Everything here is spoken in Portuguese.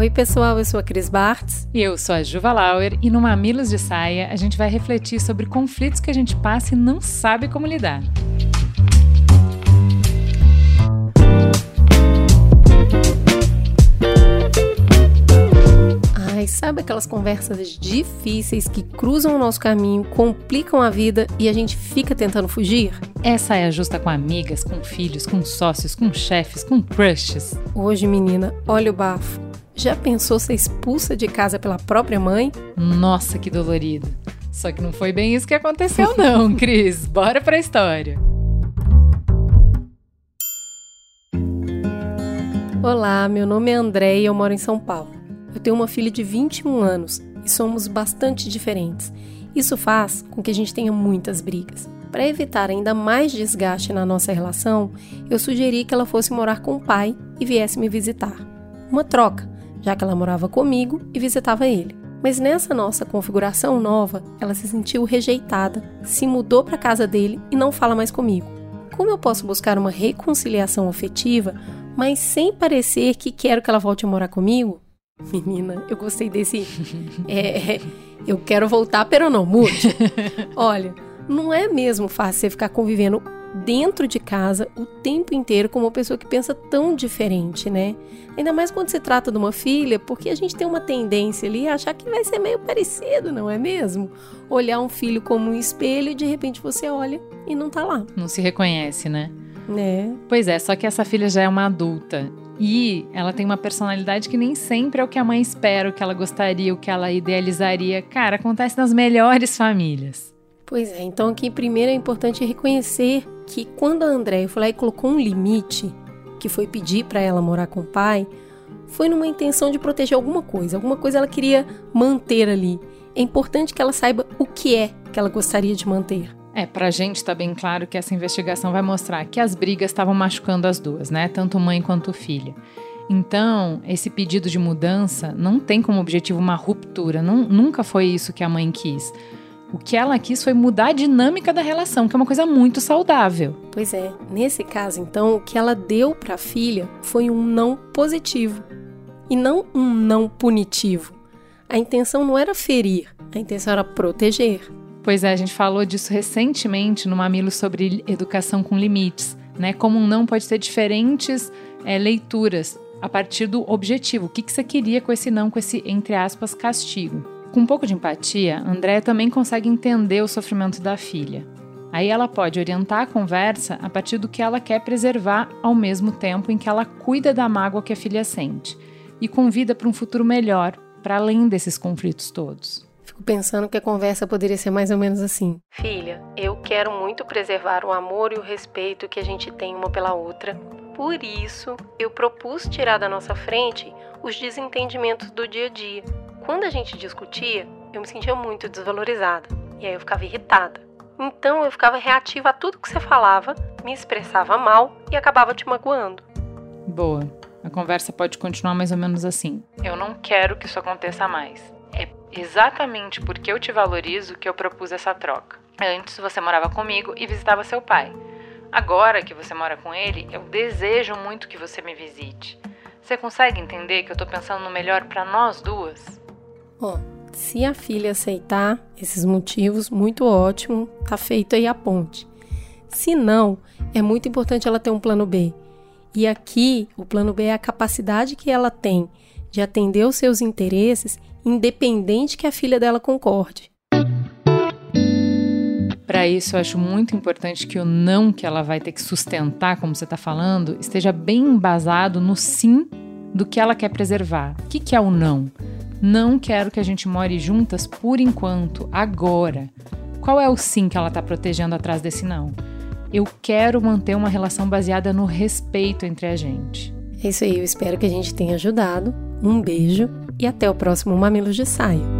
Oi, pessoal, eu sou a Cris Bartz. E eu sou a Juva Lauer, e no Mamilos de Saia a gente vai refletir sobre conflitos que a gente passa e não sabe como lidar. Ai, sabe aquelas conversas difíceis que cruzam o nosso caminho, complicam a vida e a gente fica tentando fugir? Essa é a justa com amigas, com filhos, com sócios, com chefes, com crushes. Hoje, menina, olha o bafo. Já pensou ser expulsa de casa pela própria mãe? Nossa, que dolorido. Só que não foi bem isso que aconteceu, não, Cris. Bora pra história. Olá, meu nome é André e eu moro em São Paulo. Eu tenho uma filha de 21 anos e somos bastante diferentes. Isso faz com que a gente tenha muitas brigas. Para evitar ainda mais desgaste na nossa relação, eu sugeri que ela fosse morar com o pai e viesse me visitar. Uma troca, já que ela morava comigo e visitava ele. Mas nessa nossa configuração nova, ela se sentiu rejeitada, se mudou para casa dele e não fala mais comigo. Como eu posso buscar uma reconciliação afetiva, mas sem parecer que quero que ela volte a morar comigo? Menina, eu gostei desse. É, eu quero voltar, pero não mude. Olha, não é mesmo fácil você ficar convivendo dentro de casa o tempo inteiro com uma pessoa que pensa tão diferente, né? Ainda mais quando se trata de uma filha, porque a gente tem uma tendência ali a achar que vai ser meio parecido, não é mesmo? Olhar um filho como um espelho e de repente você olha e não tá lá. Não se reconhece, né? Né? Pois é, só que essa filha já é uma adulta. E ela tem uma personalidade que nem sempre é o que a mãe espera, o que ela gostaria, o que ela idealizaria. Cara, acontece nas melhores famílias. Pois é, então aqui primeiro é importante reconhecer que quando a Andréia foi lá e colocou um limite, que foi pedir para ela morar com o pai, foi numa intenção de proteger alguma coisa, alguma coisa ela queria manter ali. É importante que ela saiba o que é que ela gostaria de manter. É, pra gente tá bem claro que essa investigação vai mostrar que as brigas estavam machucando as duas, né? Tanto mãe quanto filha. Então, esse pedido de mudança não tem como objetivo uma ruptura, não, nunca foi isso que a mãe quis. O que ela quis foi mudar a dinâmica da relação, que é uma coisa muito saudável. Pois é, nesse caso, então, o que ela deu para a filha foi um não positivo e não um não punitivo. A intenção não era ferir, a intenção era proteger. Pois é, a gente falou disso recentemente no Mamilo sobre educação com limites, né? Como um não pode ter diferentes é, leituras a partir do objetivo. O que, que você queria com esse não, com esse, entre aspas, castigo. Com um pouco de empatia, Andréa também consegue entender o sofrimento da filha. Aí ela pode orientar a conversa a partir do que ela quer preservar ao mesmo tempo em que ela cuida da mágoa que a filha sente e convida para um futuro melhor, para além desses conflitos todos. Fico pensando que a conversa poderia ser mais ou menos assim: Filha, eu quero muito preservar o amor e o respeito que a gente tem uma pela outra. Por isso, eu propus tirar da nossa frente os desentendimentos do dia a dia quando a gente discutia, eu me sentia muito desvalorizada. E aí eu ficava irritada. Então eu ficava reativa a tudo que você falava, me expressava mal e acabava te magoando. Boa. A conversa pode continuar mais ou menos assim. Eu não quero que isso aconteça mais. É exatamente porque eu te valorizo que eu propus essa troca. Antes você morava comigo e visitava seu pai. Agora que você mora com ele, eu desejo muito que você me visite. Você consegue entender que eu tô pensando no melhor para nós duas? Ó, se a filha aceitar esses motivos, muito ótimo, tá feito aí a ponte. Se não, é muito importante ela ter um plano B. E aqui, o plano B é a capacidade que ela tem de atender os seus interesses, independente que a filha dela concorde. Para isso, eu acho muito importante que o não que ela vai ter que sustentar, como você está falando, esteja bem embasado no sim do que ela quer preservar. O que, que é o não? Não quero que a gente more juntas por enquanto, agora. Qual é o sim que ela está protegendo atrás desse não? Eu quero manter uma relação baseada no respeito entre a gente. É isso aí, eu espero que a gente tenha ajudado. Um beijo e até o próximo Mamilos de Saia.